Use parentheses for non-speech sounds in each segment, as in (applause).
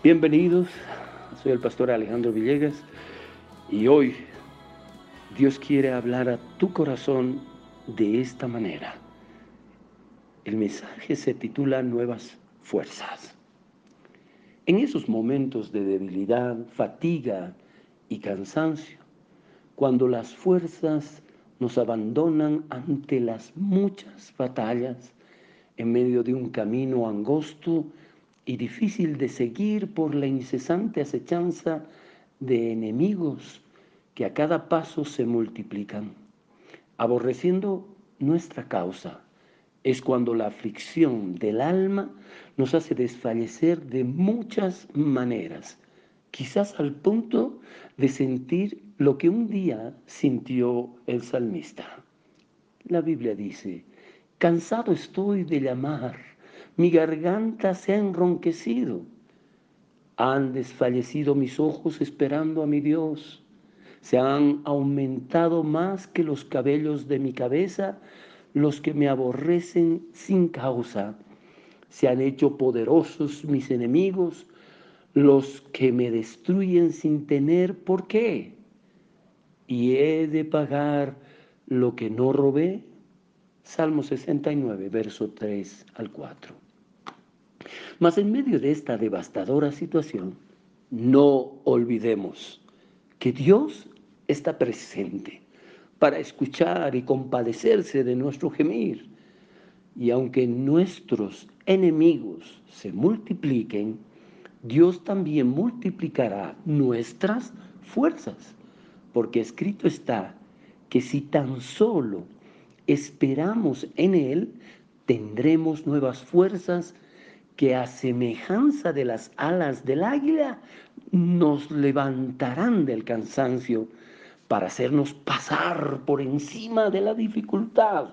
Bienvenidos, soy el pastor Alejandro Villegas y hoy Dios quiere hablar a tu corazón de esta manera. El mensaje se titula Nuevas Fuerzas. En esos momentos de debilidad, fatiga y cansancio, cuando las fuerzas nos abandonan ante las muchas batallas, en medio de un camino angosto y difícil de seguir por la incesante acechanza de enemigos que a cada paso se multiplican. Aborreciendo nuestra causa, es cuando la aflicción del alma nos hace desfallecer de muchas maneras, quizás al punto de sentir lo que un día sintió el salmista. La Biblia dice, cansado estoy de llamar mi garganta se ha enronquecido. Han desfallecido mis ojos esperando a mi Dios. Se han aumentado más que los cabellos de mi cabeza los que me aborrecen sin causa. Se han hecho poderosos mis enemigos, los que me destruyen sin tener por qué. Y he de pagar lo que no robé. Salmo 69, verso 3 al 4. Mas en medio de esta devastadora situación, no olvidemos que Dios está presente para escuchar y compadecerse de nuestro gemir. Y aunque nuestros enemigos se multipliquen, Dios también multiplicará nuestras fuerzas, porque escrito está que si tan solo esperamos en Él, tendremos nuevas fuerzas que a semejanza de las alas del águila nos levantarán del cansancio para hacernos pasar por encima de la dificultad,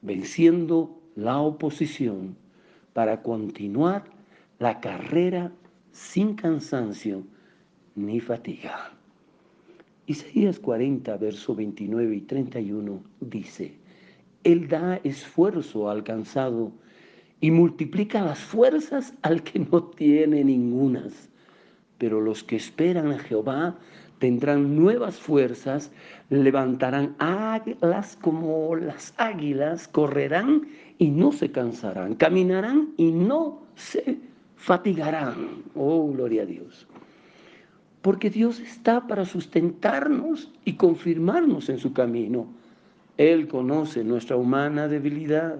venciendo la oposición, para continuar la carrera sin cansancio ni fatiga. Isaías 40, verso 29 y 31 dice, Él da esfuerzo alcanzado y multiplica las fuerzas al que no tiene ningunas. Pero los que esperan a Jehová tendrán nuevas fuerzas, levantarán alas como las águilas, correrán y no se cansarán, caminarán y no se fatigarán. Oh, gloria a Dios. Porque Dios está para sustentarnos y confirmarnos en su camino. Él conoce nuestra humana debilidad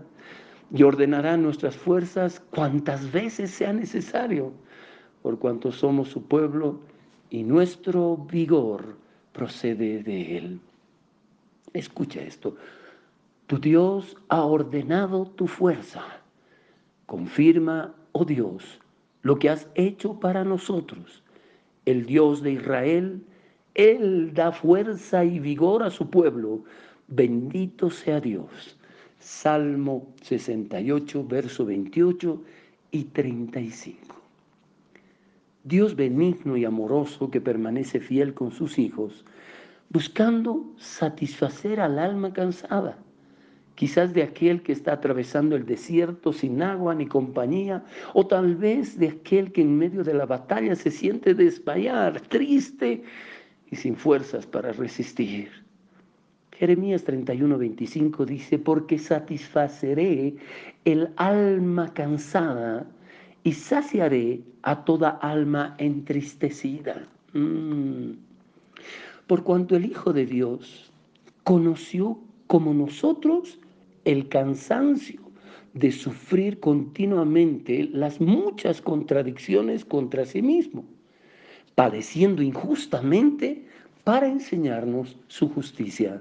y ordenará nuestras fuerzas cuantas veces sea necesario, por cuanto somos su pueblo y nuestro vigor procede de él. Escucha esto. Tu Dios ha ordenado tu fuerza. Confirma, oh Dios, lo que has hecho para nosotros. El Dios de Israel, Él da fuerza y vigor a su pueblo. Bendito sea Dios. Salmo 68, verso 28 y 35. Dios benigno y amoroso que permanece fiel con sus hijos, buscando satisfacer al alma cansada, quizás de aquel que está atravesando el desierto sin agua ni compañía, o tal vez de aquel que en medio de la batalla se siente desmayar, triste y sin fuerzas para resistir. Jeremías 31, 25 dice, porque satisfaceré el alma cansada y saciaré a toda alma entristecida. Mm. Por cuanto el Hijo de Dios conoció como nosotros el cansancio de sufrir continuamente las muchas contradicciones contra sí mismo, padeciendo injustamente para enseñarnos su justicia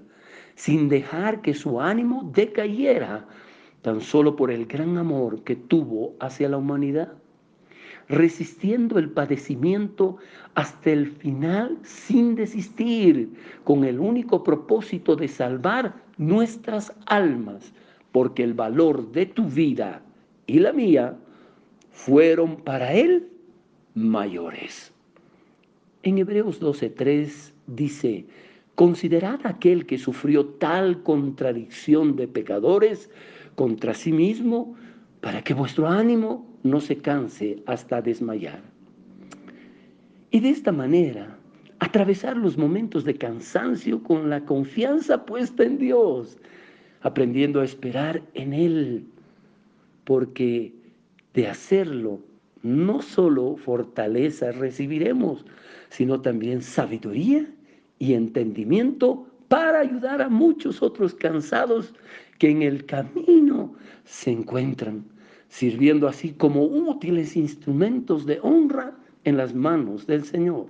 sin dejar que su ánimo decayera tan solo por el gran amor que tuvo hacia la humanidad, resistiendo el padecimiento hasta el final sin desistir, con el único propósito de salvar nuestras almas, porque el valor de tu vida y la mía fueron para Él mayores. En Hebreos 12.3 dice, Considerad aquel que sufrió tal contradicción de pecadores contra sí mismo, para que vuestro ánimo no se canse hasta desmayar. Y de esta manera, atravesar los momentos de cansancio con la confianza puesta en Dios, aprendiendo a esperar en Él, porque de hacerlo no solo fortaleza recibiremos, sino también sabiduría y entendimiento para ayudar a muchos otros cansados que en el camino se encuentran, sirviendo así como útiles instrumentos de honra en las manos del Señor.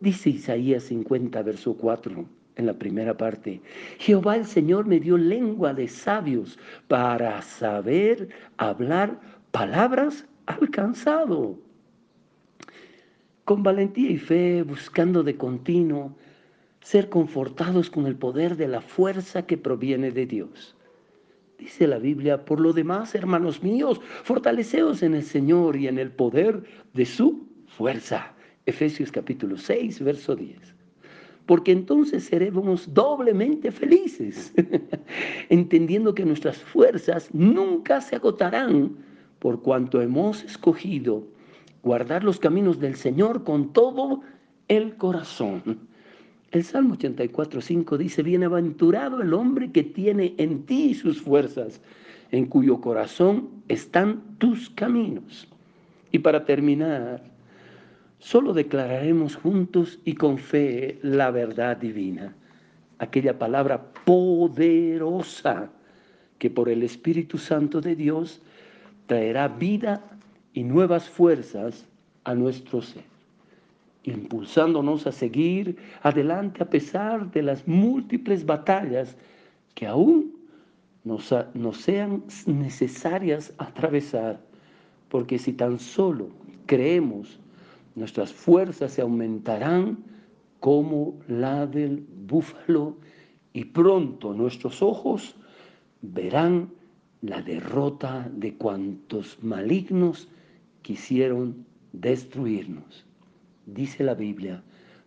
Dice Isaías 50, verso 4, en la primera parte, Jehová el Señor me dio lengua de sabios para saber hablar palabras alcanzado. Con valentía y fe, buscando de continuo ser confortados con el poder de la fuerza que proviene de Dios. Dice la Biblia, por lo demás, hermanos míos, fortaleceos en el Señor y en el poder de su fuerza. Efesios capítulo 6, verso 10. Porque entonces seremos doblemente felices, (laughs) entendiendo que nuestras fuerzas nunca se agotarán por cuanto hemos escogido guardar los caminos del Señor con todo el corazón. El Salmo 84, 5 dice, bienaventurado el hombre que tiene en ti sus fuerzas, en cuyo corazón están tus caminos. Y para terminar, solo declararemos juntos y con fe la verdad divina, aquella palabra poderosa que por el Espíritu Santo de Dios traerá vida y nuevas fuerzas a nuestro ser, impulsándonos a seguir adelante a pesar de las múltiples batallas que aún nos, sean necesarias atravesar, porque si tan solo creemos, nuestras fuerzas se aumentarán como la del búfalo y pronto nuestros ojos verán la derrota de cuantos malignos quisieron destruirnos. Dice la Biblia,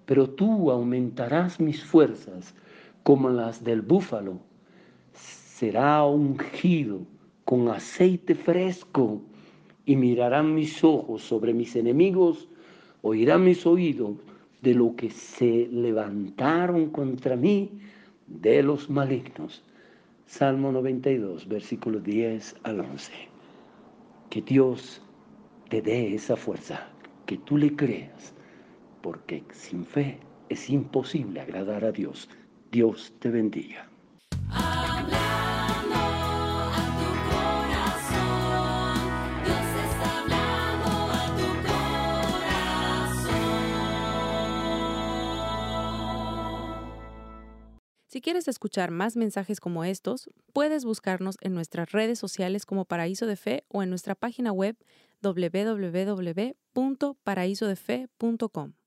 pero tú aumentarás mis fuerzas como las del búfalo. Será ungido con aceite fresco y mirarán mis ojos sobre mis enemigos, oirán mis oídos de lo que se levantaron contra mí de los malignos. Salmo 92, versículo 10 al 11. Que Dios te dé esa fuerza, que tú le creas, porque sin fe es imposible agradar a Dios. Dios te bendiga. Si quieres escuchar más mensajes como estos, puedes buscarnos en nuestras redes sociales como Paraíso de Fe o en nuestra página web www.paraisodefe.com.